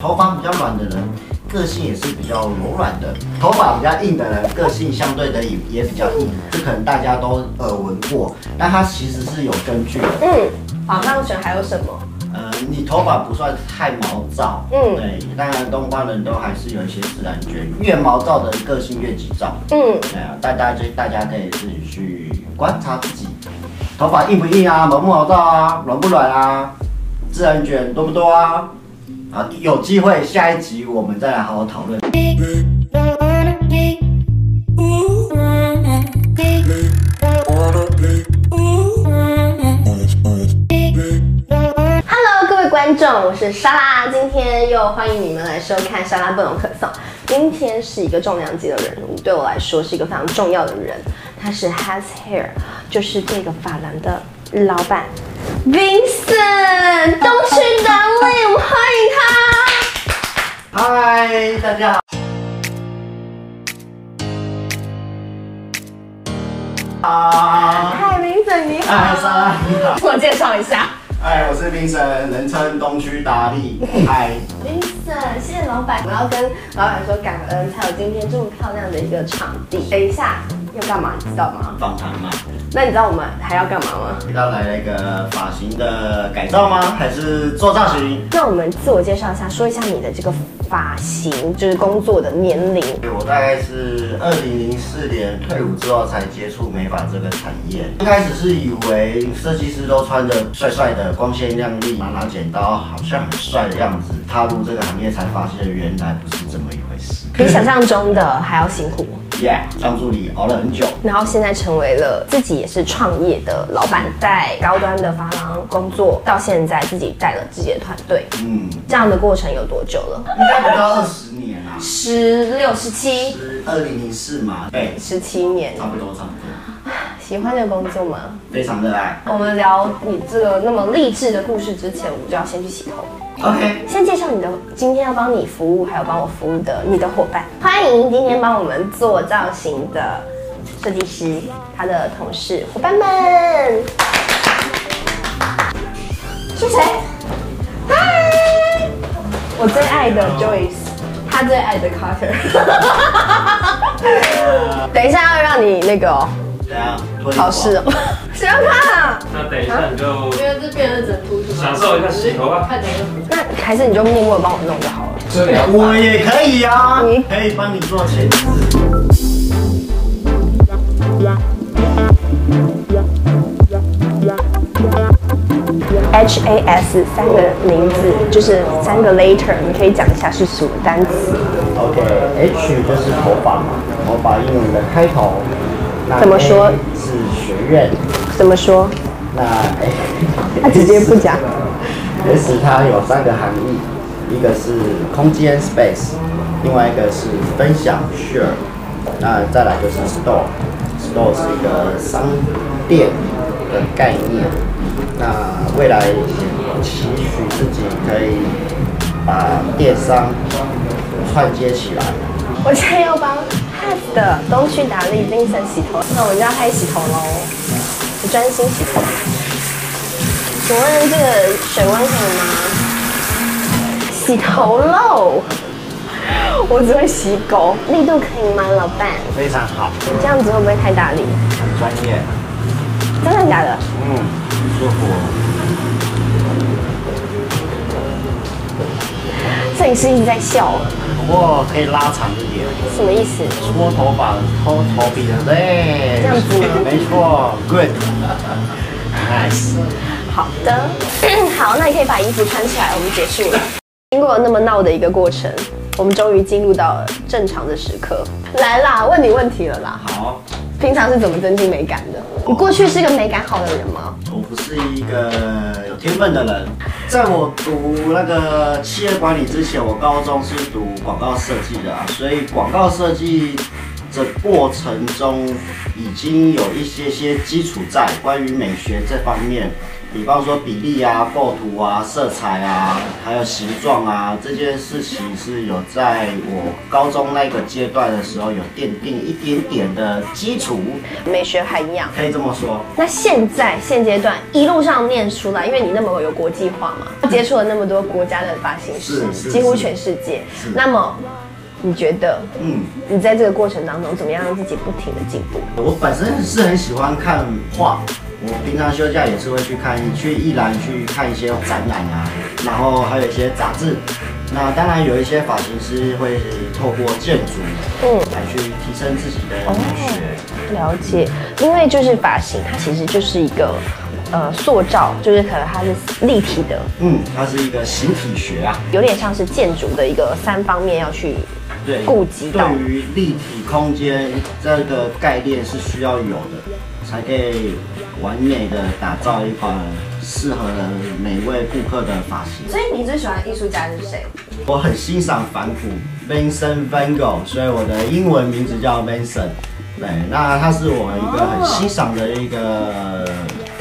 头发比较软的人，个性也是比较柔软的；头发比较硬的人，个性相对的也也比较硬。这可能大家都耳闻过，但它其实是有根据的。嗯，好，那选还有什么？呃，你头发不算太毛躁，嗯对，当然东方人都还是有一些自然卷，越毛躁的个性越急躁。嗯，对啊，大家就大家可以自己去观察自己，头发硬不硬啊，毛不毛躁啊，软不软啊，自然卷多不多啊？啊，有机会下一集我们再来好好讨论。Hello，各位观众，我是莎拉，今天又欢迎你们来收看《莎拉不懂可颂》。今天是一个重量级的人物，对我来说是一个非常重要的人，他是 Has Hair，就是这个发廊的老板 Vincent 东区达利，我们欢迎他。嗨，大家好。啊，嗨，Vincent 你好。你好。自我介绍一下嗨，我是冰神，人称东区达利。嗨，，Vincent，谢谢老板，我要跟老板说感恩，才有今天这么漂亮的一个场地。等一下要干嘛，你知道吗？访谈嘛，那你知道我们还要干嘛吗？要来一个发型的改造吗？还是做造型？那我们自我介绍一下，说一下你的这个发型，就是工作的年龄。我大概是二零零四年退伍之后才接触美发这个产业。一开始是以为设计师都穿的帅帅的、光鲜亮丽，拿拿剪刀好像很帅的样子。踏入这个行业才发现原来不是这么一回事。比想象中的还要辛苦，耶，当助理熬了很久。然后现在成为了自己也是创业的老板，在高端的发廊工作，到现在自己带了自己的团队，嗯，这样的过程有多久了？应该不到二十年啊，十六、十七、是二零零四嘛？对，十七年。差不多差不多，喜欢这个工作吗？非常热爱。我们聊你这个那么励志的故事之前，我们就要先去洗头。OK，先介绍你的今天要帮你服务，还有帮我服务的你的伙伴。欢迎今天帮我们做造型的设计师，他的同事伙伴们。是谁？嗨，我最爱的 Joyce，他最爱的 Carter。等一下要让你那个哦等一下脱衣服啊考试哦，谁要看啊？那等一下你就因为这变成整突出来，享受一下洗头吧。看哪个那还是你就默默地帮我弄就好了。这里要我也可以啊你，可以帮你做前置。H A S 三个名字就是三个 later，你可以讲一下是什么单词？OK，H 就是头发嘛，头发英文的开头。那怎么说是学院，怎么说？那 A 他直接不讲。S 它有三个含义，一个是空间 space，另外一个是分享 share，那再来就是 store，store 是一个商店的概念。那未来期许自己可以把电商串接起来。我现在要帮的东区达利 Vincent 洗头，那我们就要开始洗头喽。我专心洗头。请问这个水温可以吗？洗头喽！我只会洗狗，力度可以吗，老板？非常好，这样子会不会太大力？很专业，真的假的？嗯，舒服。摄影师一直在笑，不过可以拉长一点，什么意思？搓头发、搓头皮的对。这样子吗没错，good。Nice。好的，好，那你可以把衣服穿起来，我们结束了。经过那么闹的一个过程，我们终于进入到了正常的时刻。来啦，问你问题了啦。好，平常是怎么增进美感的？你过去是一个美感好的人吗？我不是一个有天分的人。在我读那个企业管理之前，我高中是读广告设计的啊，所以广告设计的过程中已经有一些些基础在关于美学这方面。比方说比例啊、构图啊、色彩啊，还有形状啊，这件事情是有在我高中那个阶段的时候有奠定一点点的基础，美学涵养。可以这么说。那现在现阶段一路上念出来，因为你那么有国际化嘛，接触了那么多国家的发型师，几乎全世界。那么你觉得嗯，你在这个过程当中，怎么样让自己不停的进步？我本身是很喜欢看画，我平常休假也是会去看，去艺兰去看一些展览啊，然后还有一些杂志。那当然有一些发型师会透过建筑，嗯来去提升自己的美学。了解，因为就是发型，它其实就是一个呃塑造，就是可能它是立体的，嗯，它是一个形体学啊。有点像是建筑的一个三方面要去对，顾及到对于立体空间这个概念是需要有的，才可以完美的打造一款适合每位顾客的发型。所以你最喜欢的艺术家是谁？我很欣赏梵谷 Vincent Van Gogh，所以我的英文名字叫 Vincent。对，那他是我一个很欣赏的一个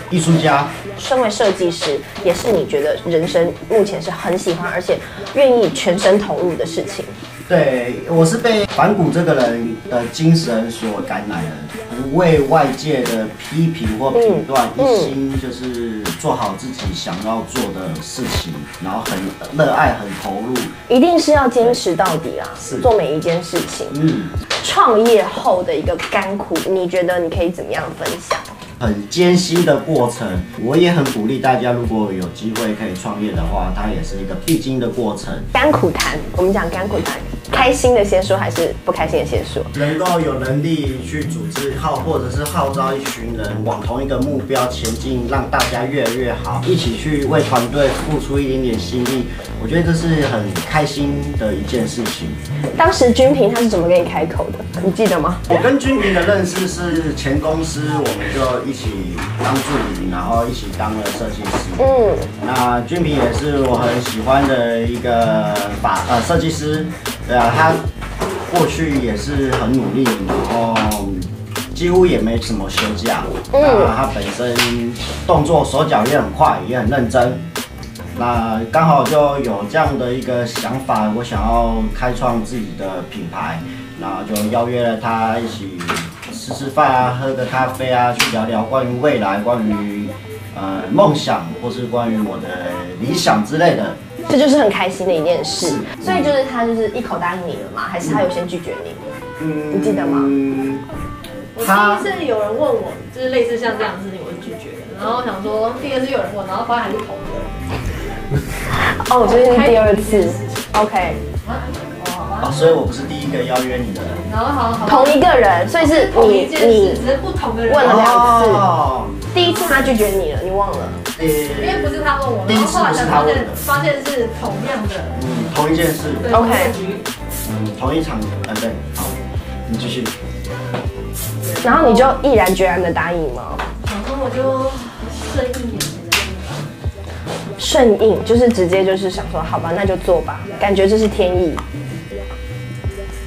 艺术家。身为设计师，也是你觉得人生目前是很喜欢，而且愿意全身投入的事情。对，我是被反骨这个人的精神所感染的，不为外界的批评或评断，嗯一心就是做好自己想要做的事情，然后很热爱、很投入。一定是要坚持到底啊是，做每一件事情。嗯，创业后的一个甘苦，你觉得你可以怎么样分享？很艰辛的过程，我也很鼓励大家，如果有机会可以创业的话，它也是一个必经的过程。甘苦谈，我们讲甘苦谈，开心的先说还是不开心的先说？能够有能力去组织号，或者是号召一群人往同一个目标前进，让大家越来越好，一起去为团队付出一点点心力，我觉得这是很开心的一件事情。当时君平他是怎么跟你开口的？你记得吗？我跟君平的认识是前公司，我们就一起当助理，然后一起当了设计师。嗯，那君平也是我很喜欢的一个法呃设计师，对啊，他过去也是很努力，然后几乎也没什么休假。嗯那他本身动作手脚也很快，也很认真。那刚好就有这样的一个想法，我想要开创自己的品牌，然后就邀约了他一起吃吃饭啊，喝个咖啡啊，去聊聊关于未来、关于呃梦想，或是关于我的理想之类的。这就是很开心的一件事。所以就是他就是一口答应你了吗？还是他有先拒绝你？嗯你记得吗嗯，我第一次有人问我，就是类似像这样的事情，我是拒绝的。然后我想说，第二次有人问，然后发现还是同一个人。哦，这是第二次。OK，哦，好所以我不是第一个邀约你的人。然后好，好。同一个人，所以是你你只是不同的人。问了两次哦，第一次他拒绝你了，你忘了？呃因为不是他问我，第一次然后后来才发现不是他问的，发现是同样的，嗯，同一件事，OK 嗯，同一场，呃，对，好，你继续。然后你就毅然决然的答应吗？想说我就顺应。顺应就是直接就是想说，好吧，那就做吧，感觉这是天意，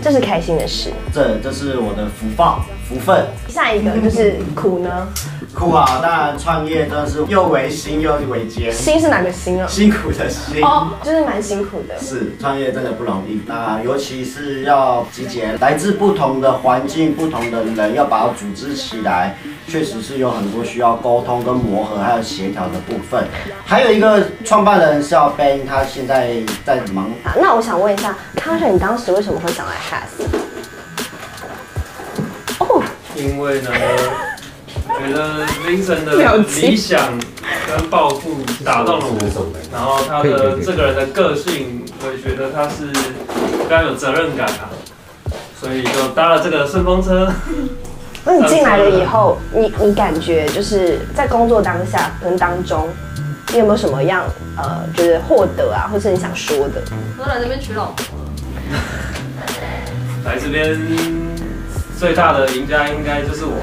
这是开心的事。这这是我的福报福分，下一个就是苦呢，苦啊！当然创业真的是又为辛又为艰，辛是哪个辛啊？辛苦的辛。哦，就是蛮辛苦的。是创业真的不容易，那尤其是要集结来自不同的环境、不同的人，要把它组织起来，确实是有很多需要沟通跟磨合，还有协调的部分。还有一个创办人是要 Ben，他现在在忙好，那我想问一下，康仁，你当时为什么会想来 Has？哦，因为呢，觉得 Vincent 的理想跟抱负打动了我，然后他的这个人的个性，我也觉得他是非常有责任感啊，所以就搭了这个顺风车。那你进来了以后，你你感觉就是在工作当下跟当中，你有没有什么样呃就是获得啊，或是你想说的？我来这边娶老。婆了，来这边最大的赢家应该就是我，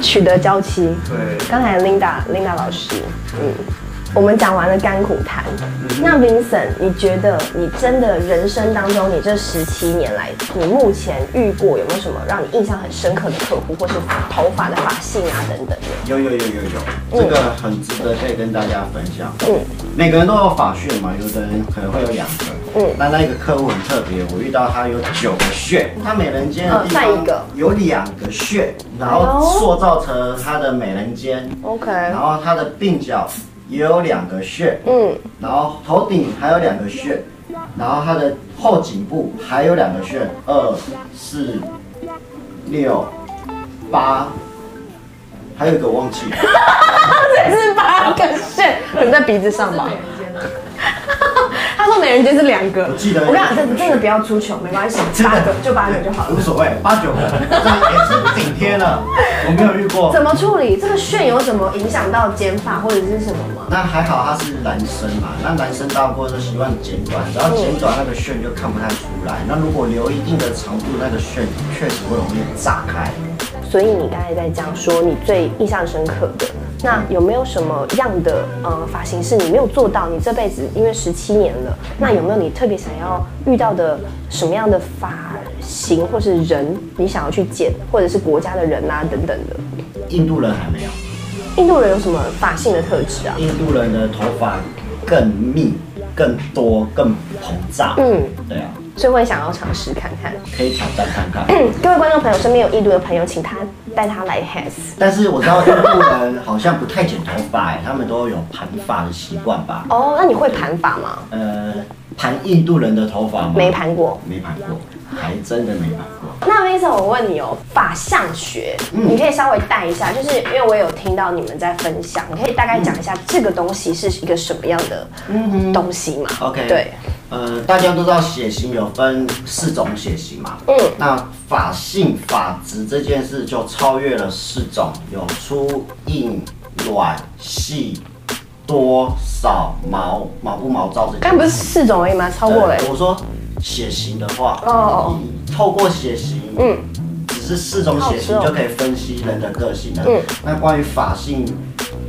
取得娇妻，对，刚才 Linda Linda 老师，嗯，我们讲完了甘苦谈，那 Vincent，你觉得你真的人生当中，你这十七年来，你目前遇过有没有什么让你印象很深刻的客户，或是头发的发性啊等等的？有有有有有，这个很值得可以跟大家分享。嗯，每个人都有发旋嘛，有的人可能会有两个。嗯。那那个客户很特别，我遇到他有九个穴，他美人尖的呃地方有两个穴，然后塑造成他的美人尖，OK，然后他的鬓角也有两个穴，嗯，然后头顶还有两个穴，然后它的后颈部还有两个穴，二、四、六、八，还有一个我忘记了。这是八个穴，可能在鼻子上吧。美人尖是两个，我记得我跟你讲，真的真的不要出糗，没关系，八个就八个就好了。无所谓，八九个，这也是顶天了。我没有遇过怎，么处理这个炫有什么影响到剪发或者是什么吗？那还好他是男生嘛，那男生大部分都习惯剪短，只要剪短那个炫就看不太出来。那如果留一定的长度，那个炫确实会容易炸开。所以你刚才在讲说你最印象深刻的，那有没有什么样的呃发型是你没有做到？你这辈子因为十七年了，那有没有你特别想要遇到的什么样的发型或是人，你想要去剪，或者是国家的人啊等等的？印度人还没有，印度人有什么发性的特质啊？印度人的头发更密、更多、更膨胀。嗯，对啊，所以会想要尝试看看。可以挑战看看。各位观众朋友，身边有印度的朋友，请他带他来 Has。但是我知道印度人好像不太剪头发，哎，他们都有盘发的习惯吧？哦，那你会盘发吗？呃，盘印度人的头发吗？没盘过。没盘过，还真的没盘过。那 Vincent，我问你哦，法相学，嗯你可以稍微带一下，就是因为我有听到你们在分享，你可以大概讲一下这个东西是一个什么样的东西嘛 OK 对，呃，大家都知道血型有分四种血型嘛，嗯。那法性发质这件事就超越了四种，有粗、硬、软、细、多、少、毛、毛不毛躁这刚才不是四种而已吗？超过了。欸。我说血型的话，哦。你透过血型，嗯，只是四种血型就可以分析人的个性了。嗯。那关于法性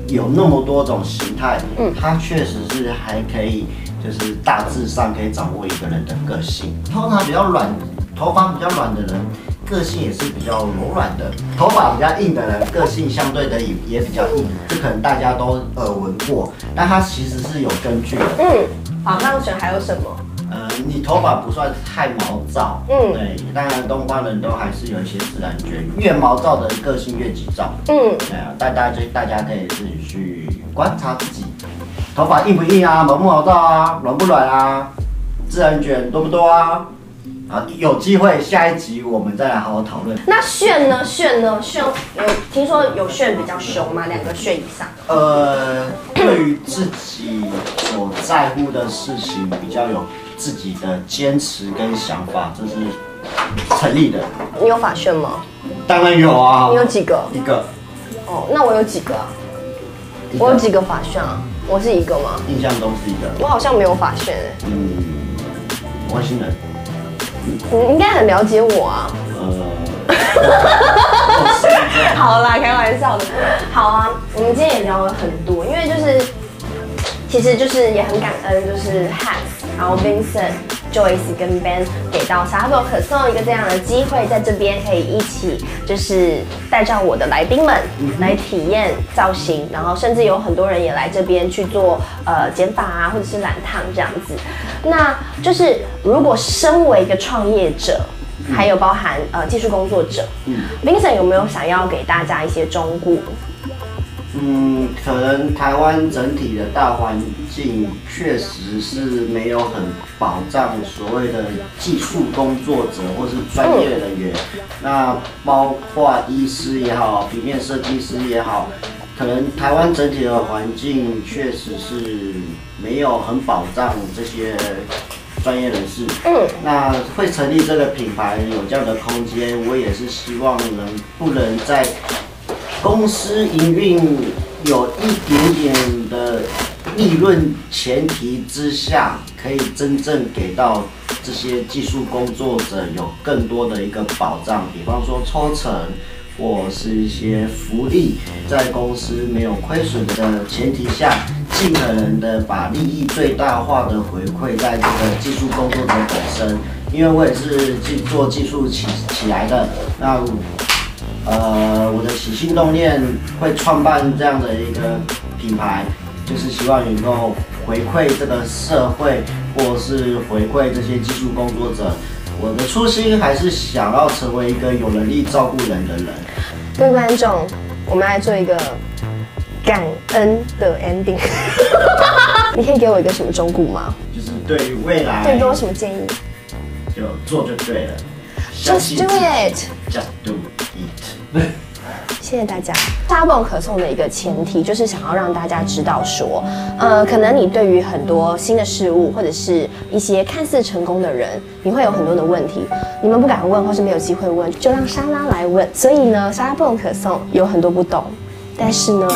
有那么多种形态，嗯。它确实是还可以，就是大致上可以掌握一个人的个性。通常比较软，头发比较软的人。个性也是比较柔软的，头发比较硬的人，个性相对的也也比较硬，这可能大家都耳闻过，但它其实是有根据的。嗯，好，那我选还有什么？呃，你头发不算太毛躁，嗯对，当然东方人都还是有一些自然卷，越毛躁的个性越急躁，嗯，对啊，大家就大家可以自己去观察自己，头发硬不硬啊，毛不毛躁啊，软不软啊，自然卷多不多啊？啊，有机会下一集我们再来好好讨论。那炫呢？炫呢？炫有听说有炫比较凶吗？两个炫以上。呃，对于自己所在乎的事情比较有自己的坚持跟想法，这是成立的。你有法炫吗？当然有啊，你有几个？一个，哦，那我有几个啊？个我有几个法炫啊？我是一个吗？印象中是一个，我好像没有发现哎。嗯，外星人，你应该很了解我啊。呃，好啦，开玩笑的。好啊，我们今天也聊了很多，因为就是，其实就是也很感恩，就是 Hans，然后 Vincent、Joyce 跟 Ben 给到沙洛可颂一个这样的机会，在这边可以一起就是带上我的来宾们来体验造型，然后甚至有很多人也来这边去做呃剪发啊，或者是染烫这样子。那就是如果身为一个创业者，还有包含呃技术工作者，Vincent 有没有想要给大家一些忠告？嗯，可能台湾整体的大环境确实是没有很保障所谓的技术工作者或是专业人员，那包括医师也好，平面设计师也好，可能台湾整体的环境确实是没有很保障这些专业人士。嗯，那会成立这个品牌有这样的空间，我也是希望能不能在公司营运有一点点的利润前提之下，可以真正给到这些技术工作者有更多的一个保障，比方说抽成，或是一些福利，在公司没有亏损的前提下，尽可能的把利益最大化的回馈在这个技术工作者本身。因为我也是技做技术起起来的，那呃我的起心动念会创办这样的一个品牌，就是希望能够回馈这个社会，或是回馈这些技术工作者。我的初心还是想要成为一个有能力照顾人的人。各位观众，我们来做一个感恩的 ending。你可以给我一个什么忠告吗？就是对于未来，对，给我什么建议就做就对了。？Just do it。Just do it。谢谢大家。沙泵可颂的一个前提就是想要让大家知道说，呃，可能你对于很多新的事物或者是一些看似成功的人，你会有很多的问题，你们不敢问或是没有机会问，就让莎拉来问。所以呢，沙泵可颂有很多不懂，但是呢。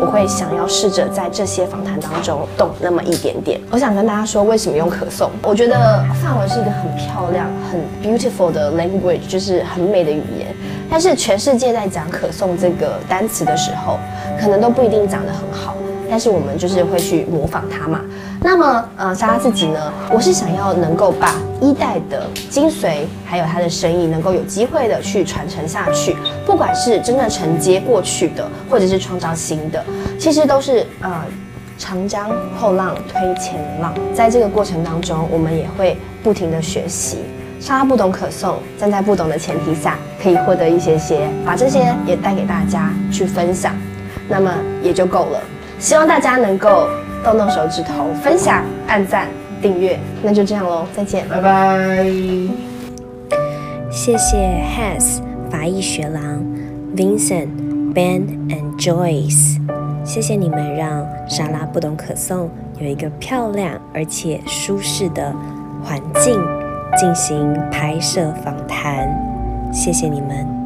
我会想要试着在这些访谈当中懂那么一点点。我想跟大家说，为什么用可颂？我觉得法文是一个很漂亮、很 beautiful 的 language，就是很美的语言。但是全世界在讲可颂这个单词的时候，可能都不一定讲得很好。但是我们就是会去模仿它嘛。那么，呃，莎拉自己呢，我是想要能够把一代的精髓，还有它的生意，能够有机会的去传承下去。不管是真的承接过去的，或者是创造新的，其实都是呃长江后浪推前浪。在这个过程当中，我们也会不停的学习。莎拉不懂可颂，站在不懂的前提下，可以获得一些些，把这些也带给大家去分享，那么也就够了。希望大家能够动动手指头，分享、按赞、订阅。那就这样喽，再见。拜拜。谢谢 Has 法医学郎、Vincent、Ben and Joyce，谢谢你们让莎拉不懂可颂有一个漂亮而且舒适的环境进行拍摄访谈，谢谢你们。